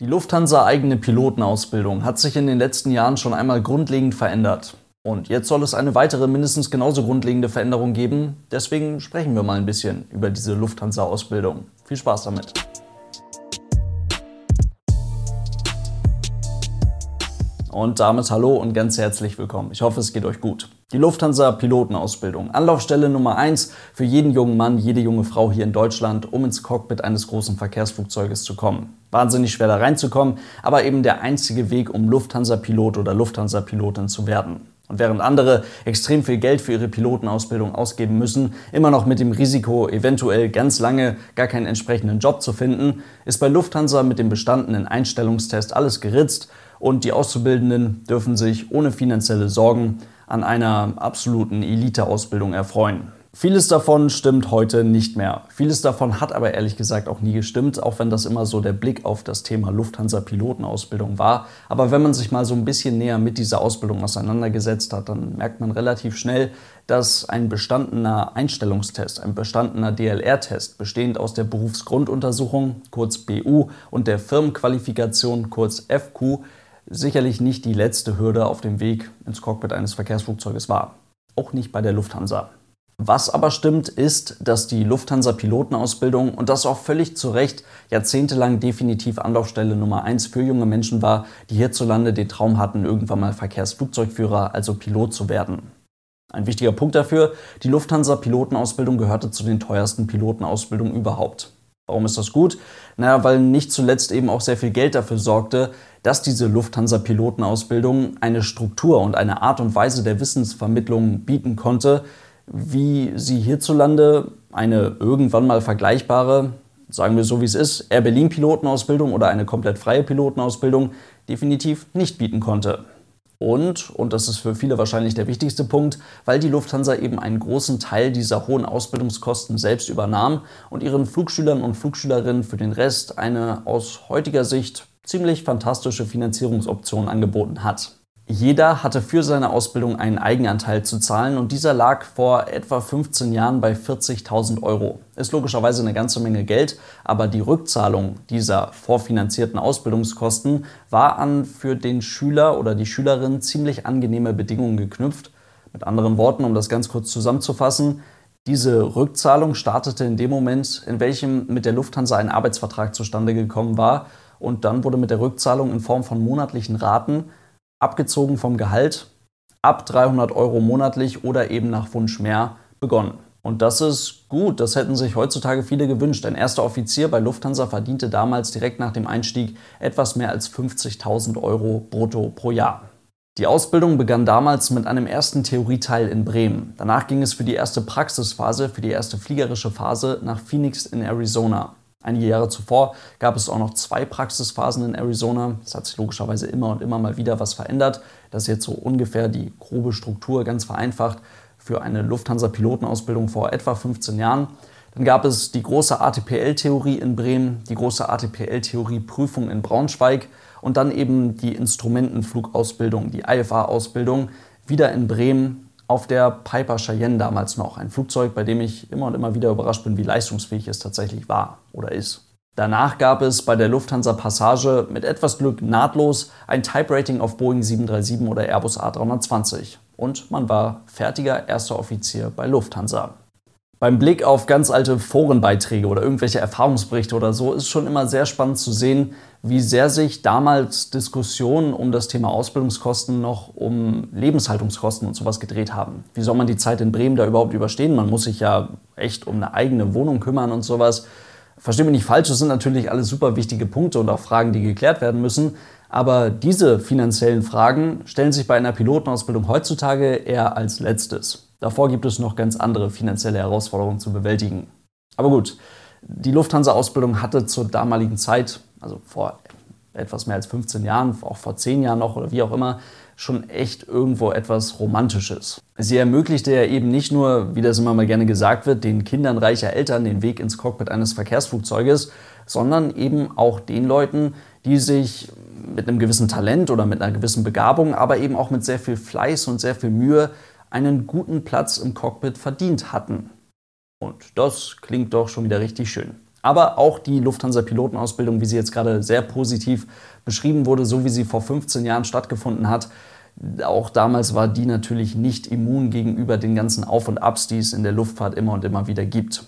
Die Lufthansa-eigene Pilotenausbildung hat sich in den letzten Jahren schon einmal grundlegend verändert. Und jetzt soll es eine weitere mindestens genauso grundlegende Veränderung geben. Deswegen sprechen wir mal ein bisschen über diese Lufthansa-Ausbildung. Viel Spaß damit! Und damit hallo und ganz herzlich willkommen. Ich hoffe, es geht euch gut. Die Lufthansa Pilotenausbildung. Anlaufstelle Nummer 1 für jeden jungen Mann, jede junge Frau hier in Deutschland, um ins Cockpit eines großen Verkehrsflugzeuges zu kommen. Wahnsinnig schwer da reinzukommen, aber eben der einzige Weg, um Lufthansa-Pilot oder Lufthansa-Pilotin zu werden. Und während andere extrem viel Geld für ihre Pilotenausbildung ausgeben müssen, immer noch mit dem Risiko, eventuell ganz lange gar keinen entsprechenden Job zu finden, ist bei Lufthansa mit dem bestandenen Einstellungstest alles geritzt und die Auszubildenden dürfen sich ohne finanzielle Sorgen an einer absoluten Elite-Ausbildung erfreuen. Vieles davon stimmt heute nicht mehr. Vieles davon hat aber ehrlich gesagt auch nie gestimmt, auch wenn das immer so der Blick auf das Thema Lufthansa-Pilotenausbildung war. Aber wenn man sich mal so ein bisschen näher mit dieser Ausbildung auseinandergesetzt hat, dann merkt man relativ schnell, dass ein bestandener Einstellungstest, ein bestandener DLR-Test, bestehend aus der Berufsgrunduntersuchung, kurz BU, und der Firmenqualifikation, kurz FQ, sicherlich nicht die letzte Hürde auf dem Weg ins Cockpit eines Verkehrsflugzeuges war. Auch nicht bei der Lufthansa. Was aber stimmt, ist, dass die Lufthansa-Pilotenausbildung und das auch völlig zu Recht jahrzehntelang definitiv Anlaufstelle Nummer eins für junge Menschen war, die hierzulande den Traum hatten, irgendwann mal Verkehrsflugzeugführer, also Pilot zu werden. Ein wichtiger Punkt dafür, die Lufthansa-Pilotenausbildung gehörte zu den teuersten Pilotenausbildungen überhaupt. Warum ist das gut? Naja, weil nicht zuletzt eben auch sehr viel Geld dafür sorgte, dass diese Lufthansa-Pilotenausbildung eine Struktur und eine Art und Weise der Wissensvermittlung bieten konnte, wie sie hierzulande eine irgendwann mal vergleichbare, sagen wir so wie es ist, Air Berlin Pilotenausbildung oder eine komplett freie Pilotenausbildung definitiv nicht bieten konnte. Und, und das ist für viele wahrscheinlich der wichtigste Punkt, weil die Lufthansa eben einen großen Teil dieser hohen Ausbildungskosten selbst übernahm und ihren Flugschülern und Flugschülerinnen für den Rest eine aus heutiger Sicht ziemlich fantastische Finanzierungsoption angeboten hat. Jeder hatte für seine Ausbildung einen Eigenanteil zu zahlen und dieser lag vor etwa 15 Jahren bei 40.000 Euro. Ist logischerweise eine ganze Menge Geld, aber die Rückzahlung dieser vorfinanzierten Ausbildungskosten war an für den Schüler oder die Schülerin ziemlich angenehme Bedingungen geknüpft. Mit anderen Worten, um das ganz kurz zusammenzufassen, diese Rückzahlung startete in dem Moment, in welchem mit der Lufthansa ein Arbeitsvertrag zustande gekommen war und dann wurde mit der Rückzahlung in Form von monatlichen Raten abgezogen vom Gehalt ab 300 Euro monatlich oder eben nach Wunsch mehr begonnen. Und das ist gut, das hätten sich heutzutage viele gewünscht. Ein erster Offizier bei Lufthansa verdiente damals direkt nach dem Einstieg etwas mehr als 50.000 Euro brutto pro Jahr. Die Ausbildung begann damals mit einem ersten Theorieteil in Bremen. Danach ging es für die erste Praxisphase, für die erste fliegerische Phase nach Phoenix in Arizona. Einige Jahre zuvor gab es auch noch zwei Praxisphasen in Arizona. Es hat sich logischerweise immer und immer mal wieder was verändert. Das ist jetzt so ungefähr die grobe Struktur, ganz vereinfacht, für eine Lufthansa-Pilotenausbildung vor etwa 15 Jahren. Dann gab es die große ATPL-Theorie in Bremen, die große ATPL-Theorie-Prüfung in Braunschweig und dann eben die Instrumentenflugausbildung, die IFA-Ausbildung, wieder in Bremen auf der Piper Cheyenne damals noch. Ein Flugzeug, bei dem ich immer und immer wieder überrascht bin, wie leistungsfähig es tatsächlich war oder ist. Danach gab es bei der Lufthansa Passage mit etwas Glück nahtlos ein Type-Rating auf Boeing 737 oder Airbus A320. Und man war fertiger erster Offizier bei Lufthansa. Beim Blick auf ganz alte Forenbeiträge oder irgendwelche Erfahrungsberichte oder so ist schon immer sehr spannend zu sehen, wie sehr sich damals Diskussionen um das Thema Ausbildungskosten noch um Lebenshaltungskosten und sowas gedreht haben. Wie soll man die Zeit in Bremen da überhaupt überstehen? Man muss sich ja echt um eine eigene Wohnung kümmern und sowas. Verstehe mich nicht falsch, das sind natürlich alles super wichtige Punkte und auch Fragen, die geklärt werden müssen. Aber diese finanziellen Fragen stellen sich bei einer Pilotenausbildung heutzutage eher als letztes. Davor gibt es noch ganz andere finanzielle Herausforderungen zu bewältigen. Aber gut, die Lufthansa-Ausbildung hatte zur damaligen Zeit, also vor etwas mehr als 15 Jahren, auch vor 10 Jahren noch oder wie auch immer, schon echt irgendwo etwas Romantisches. Sie ermöglichte ja eben nicht nur, wie das immer mal gerne gesagt wird, den Kindern reicher Eltern den Weg ins Cockpit eines Verkehrsflugzeuges, sondern eben auch den Leuten, die sich mit einem gewissen Talent oder mit einer gewissen Begabung, aber eben auch mit sehr viel Fleiß und sehr viel Mühe einen guten Platz im Cockpit verdient hatten. Und das klingt doch schon wieder richtig schön. Aber auch die Lufthansa-Pilotenausbildung, wie sie jetzt gerade sehr positiv beschrieben wurde, so wie sie vor 15 Jahren stattgefunden hat, auch damals war die natürlich nicht immun gegenüber den ganzen Auf und Abs, die es in der Luftfahrt immer und immer wieder gibt.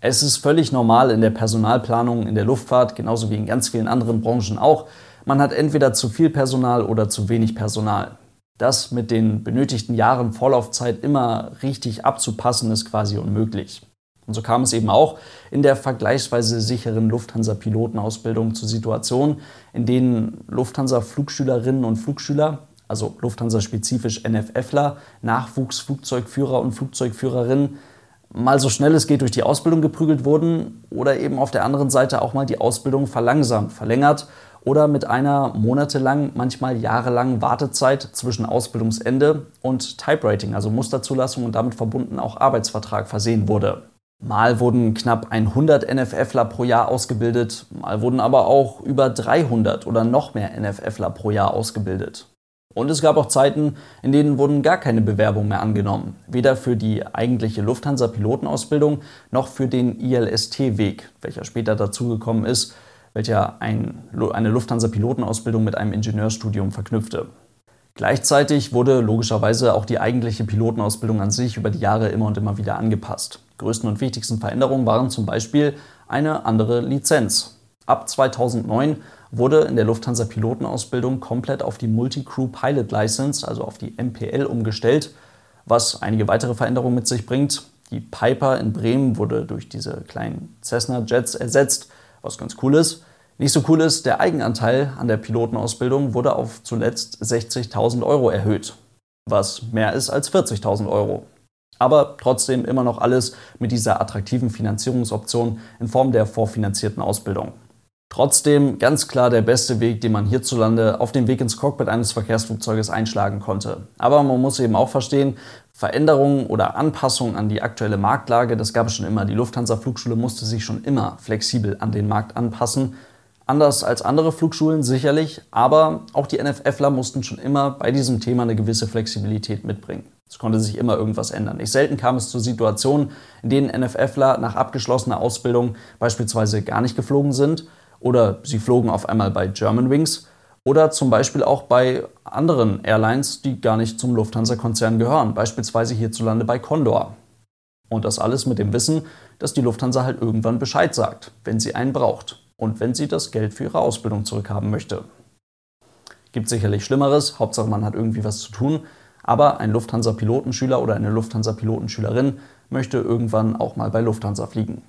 Es ist völlig normal in der Personalplanung in der Luftfahrt, genauso wie in ganz vielen anderen Branchen auch. Man hat entweder zu viel Personal oder zu wenig Personal. Das mit den benötigten Jahren Vorlaufzeit immer richtig abzupassen, ist quasi unmöglich. Und so kam es eben auch in der vergleichsweise sicheren Lufthansa-Pilotenausbildung zu Situationen, in denen Lufthansa-Flugschülerinnen und Flugschüler, also Lufthansa-spezifisch NFFler, Nachwuchsflugzeugführer und Flugzeugführerinnen, mal so schnell es geht durch die Ausbildung geprügelt wurden oder eben auf der anderen Seite auch mal die Ausbildung verlangsamt, verlängert oder mit einer monatelang, manchmal jahrelangen Wartezeit zwischen Ausbildungsende und Typewriting, also Musterzulassung und damit verbunden auch Arbeitsvertrag versehen wurde. Mal wurden knapp 100 NFFler pro Jahr ausgebildet, mal wurden aber auch über 300 oder noch mehr NFFler pro Jahr ausgebildet. Und es gab auch Zeiten, in denen wurden gar keine Bewerbungen mehr angenommen. Weder für die eigentliche Lufthansa-Pilotenausbildung noch für den ILST-Weg, welcher später dazugekommen ist, welcher ein, eine Lufthansa-Pilotenausbildung mit einem Ingenieurstudium verknüpfte. Gleichzeitig wurde logischerweise auch die eigentliche Pilotenausbildung an sich über die Jahre immer und immer wieder angepasst. Größten und wichtigsten Veränderungen waren zum Beispiel eine andere Lizenz. Ab 2009 wurde in der Lufthansa Pilotenausbildung komplett auf die Multi-Crew Pilot License, also auf die MPL, umgestellt, was einige weitere Veränderungen mit sich bringt. Die Piper in Bremen wurde durch diese kleinen Cessna Jets ersetzt, was ganz cool ist. Nicht so cool ist, der Eigenanteil an der Pilotenausbildung wurde auf zuletzt 60.000 Euro erhöht, was mehr ist als 40.000 Euro. Aber trotzdem immer noch alles mit dieser attraktiven Finanzierungsoption in Form der vorfinanzierten Ausbildung. Trotzdem ganz klar der beste Weg, den man hierzulande auf dem Weg ins Cockpit eines Verkehrsflugzeuges einschlagen konnte. Aber man muss eben auch verstehen, Veränderungen oder Anpassungen an die aktuelle Marktlage, das gab es schon immer. Die Lufthansa Flugschule musste sich schon immer flexibel an den Markt anpassen. Anders als andere Flugschulen sicherlich, aber auch die NFFler mussten schon immer bei diesem Thema eine gewisse Flexibilität mitbringen. Es konnte sich immer irgendwas ändern. Nicht selten kam es zu Situationen, in denen NFFler nach abgeschlossener Ausbildung beispielsweise gar nicht geflogen sind oder sie flogen auf einmal bei Germanwings oder zum Beispiel auch bei anderen Airlines, die gar nicht zum Lufthansa-Konzern gehören, beispielsweise hierzulande bei Condor. Und das alles mit dem Wissen, dass die Lufthansa halt irgendwann Bescheid sagt, wenn sie einen braucht und wenn sie das Geld für ihre Ausbildung zurückhaben möchte. Gibt sicherlich Schlimmeres, Hauptsache man hat irgendwie was zu tun, aber ein Lufthansa-Pilotenschüler oder eine Lufthansa-Pilotenschülerin möchte irgendwann auch mal bei Lufthansa fliegen.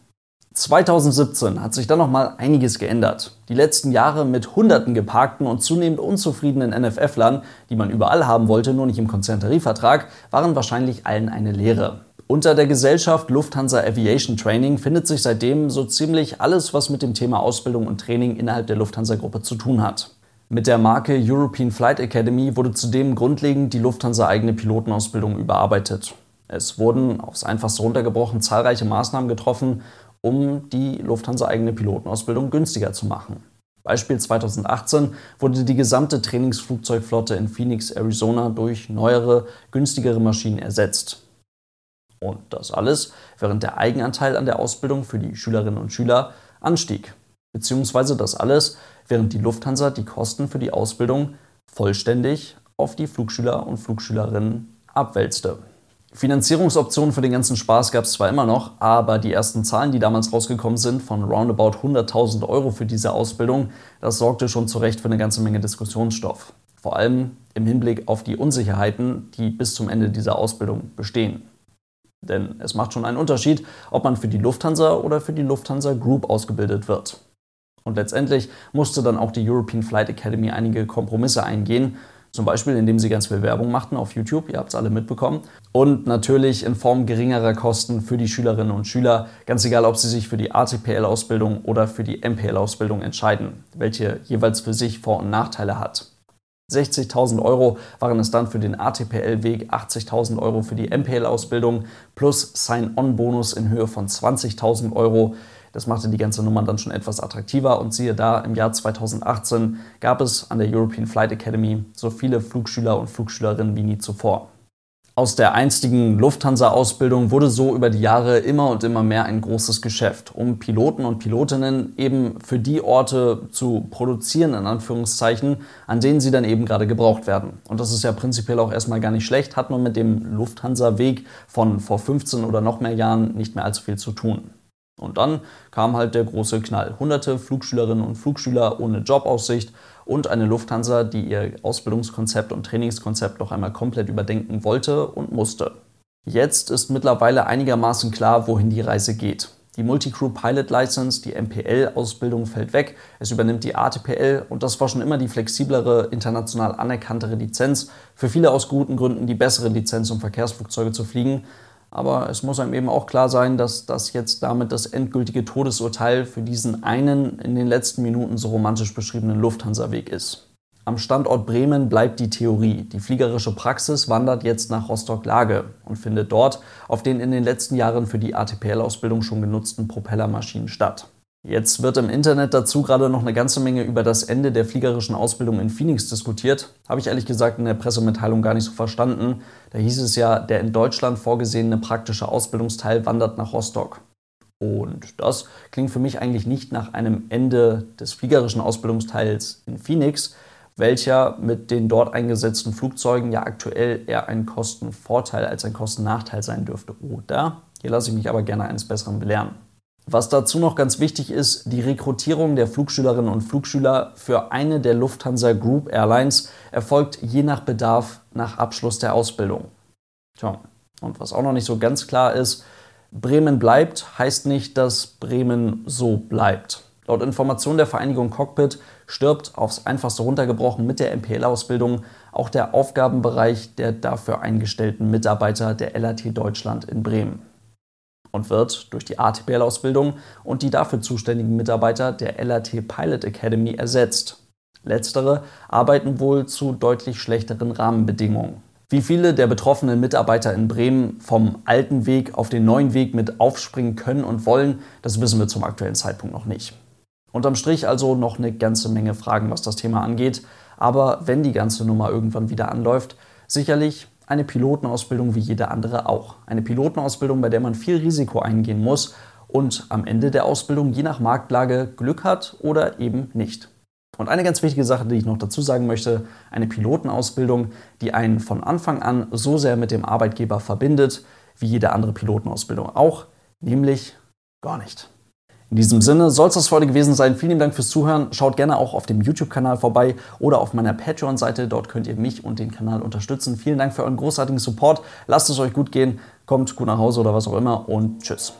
2017 hat sich dann noch mal einiges geändert. Die letzten Jahre mit hunderten geparkten und zunehmend unzufriedenen NFF-Lern, die man überall haben wollte, nur nicht im Konzerntarifvertrag, waren wahrscheinlich allen eine Lehre. Unter der Gesellschaft Lufthansa Aviation Training findet sich seitdem so ziemlich alles, was mit dem Thema Ausbildung und Training innerhalb der Lufthansa-Gruppe zu tun hat. Mit der Marke European Flight Academy wurde zudem grundlegend die Lufthansa eigene Pilotenausbildung überarbeitet. Es wurden, aufs einfachste runtergebrochen, zahlreiche Maßnahmen getroffen, um die Lufthansa-eigene Pilotenausbildung günstiger zu machen. Beispiel 2018 wurde die gesamte Trainingsflugzeugflotte in Phoenix, Arizona durch neuere, günstigere Maschinen ersetzt. Und das alles, während der Eigenanteil an der Ausbildung für die Schülerinnen und Schüler anstieg. Beziehungsweise das alles, während die Lufthansa die Kosten für die Ausbildung vollständig auf die Flugschüler und Flugschülerinnen abwälzte. Finanzierungsoptionen für den ganzen Spaß gab es zwar immer noch, aber die ersten Zahlen, die damals rausgekommen sind, von roundabout 100.000 Euro für diese Ausbildung, das sorgte schon zu Recht für eine ganze Menge Diskussionsstoff. Vor allem im Hinblick auf die Unsicherheiten, die bis zum Ende dieser Ausbildung bestehen. Denn es macht schon einen Unterschied, ob man für die Lufthansa oder für die Lufthansa Group ausgebildet wird. Und letztendlich musste dann auch die European Flight Academy einige Kompromisse eingehen, zum Beispiel, indem sie ganz viel Werbung machten auf YouTube, ihr habt es alle mitbekommen. Und natürlich in Form geringerer Kosten für die Schülerinnen und Schüler, ganz egal, ob sie sich für die ATPL-Ausbildung oder für die MPL-Ausbildung entscheiden, welche jeweils für sich Vor- und Nachteile hat. 60.000 Euro waren es dann für den ATPL-Weg, 80.000 Euro für die MPL-Ausbildung plus Sign-On-Bonus in Höhe von 20.000 Euro. Das machte die ganze Nummer dann schon etwas attraktiver und siehe da, im Jahr 2018 gab es an der European Flight Academy so viele Flugschüler und Flugschülerinnen wie nie zuvor. Aus der einstigen Lufthansa-Ausbildung wurde so über die Jahre immer und immer mehr ein großes Geschäft, um Piloten und Pilotinnen eben für die Orte zu produzieren, in Anführungszeichen, an denen sie dann eben gerade gebraucht werden. Und das ist ja prinzipiell auch erstmal gar nicht schlecht, hat man mit dem Lufthansa-Weg von vor 15 oder noch mehr Jahren nicht mehr allzu viel zu tun. Und dann kam halt der große Knall. Hunderte Flugschülerinnen und Flugschüler ohne Jobaussicht und eine Lufthansa, die ihr Ausbildungskonzept und Trainingskonzept noch einmal komplett überdenken wollte und musste. Jetzt ist mittlerweile einigermaßen klar, wohin die Reise geht. Die Multicrew Pilot License, die MPL-Ausbildung fällt weg, es übernimmt die ATPL und das war schon immer die flexiblere, international anerkanntere Lizenz, für viele aus guten Gründen die bessere Lizenz, um Verkehrsflugzeuge zu fliegen, aber es muss einem eben auch klar sein, dass das jetzt damit das endgültige Todesurteil für diesen einen in den letzten Minuten so romantisch beschriebenen Lufthansa-Weg ist. Am Standort Bremen bleibt die Theorie. Die fliegerische Praxis wandert jetzt nach Rostock-Lage und findet dort auf den in den letzten Jahren für die ATPL-Ausbildung schon genutzten Propellermaschinen statt. Jetzt wird im Internet dazu gerade noch eine ganze Menge über das Ende der fliegerischen Ausbildung in Phoenix diskutiert. Habe ich ehrlich gesagt in der Pressemitteilung gar nicht so verstanden. Da hieß es ja, der in Deutschland vorgesehene praktische Ausbildungsteil wandert nach Rostock. Und das klingt für mich eigentlich nicht nach einem Ende des fliegerischen Ausbildungsteils in Phoenix, welcher mit den dort eingesetzten Flugzeugen ja aktuell eher ein Kostenvorteil als ein Kostennachteil sein dürfte. Oder? Hier lasse ich mich aber gerne eines Besseren belehren. Was dazu noch ganz wichtig ist, die Rekrutierung der Flugschülerinnen und Flugschüler für eine der Lufthansa Group Airlines erfolgt je nach Bedarf nach Abschluss der Ausbildung. Tja, und was auch noch nicht so ganz klar ist, Bremen bleibt heißt nicht, dass Bremen so bleibt. Laut Information der Vereinigung Cockpit stirbt aufs einfachste runtergebrochen mit der MPL-Ausbildung auch der Aufgabenbereich der dafür eingestellten Mitarbeiter der LAT Deutschland in Bremen und wird durch die ATPL-Ausbildung und die dafür zuständigen Mitarbeiter der LAT Pilot Academy ersetzt. Letztere arbeiten wohl zu deutlich schlechteren Rahmenbedingungen. Wie viele der betroffenen Mitarbeiter in Bremen vom alten Weg auf den neuen Weg mit aufspringen können und wollen, das wissen wir zum aktuellen Zeitpunkt noch nicht. Unterm Strich also noch eine ganze Menge Fragen, was das Thema angeht. Aber wenn die ganze Nummer irgendwann wieder anläuft, sicherlich eine Pilotenausbildung wie jede andere auch. Eine Pilotenausbildung, bei der man viel Risiko eingehen muss und am Ende der Ausbildung je nach Marktlage Glück hat oder eben nicht. Und eine ganz wichtige Sache, die ich noch dazu sagen möchte, eine Pilotenausbildung, die einen von Anfang an so sehr mit dem Arbeitgeber verbindet, wie jede andere Pilotenausbildung auch, nämlich gar nicht. In diesem Sinne soll es das für heute gewesen sein. Vielen Dank fürs Zuhören. Schaut gerne auch auf dem YouTube-Kanal vorbei oder auf meiner Patreon-Seite. Dort könnt ihr mich und den Kanal unterstützen. Vielen Dank für euren großartigen Support. Lasst es euch gut gehen. Kommt gut nach Hause oder was auch immer und tschüss.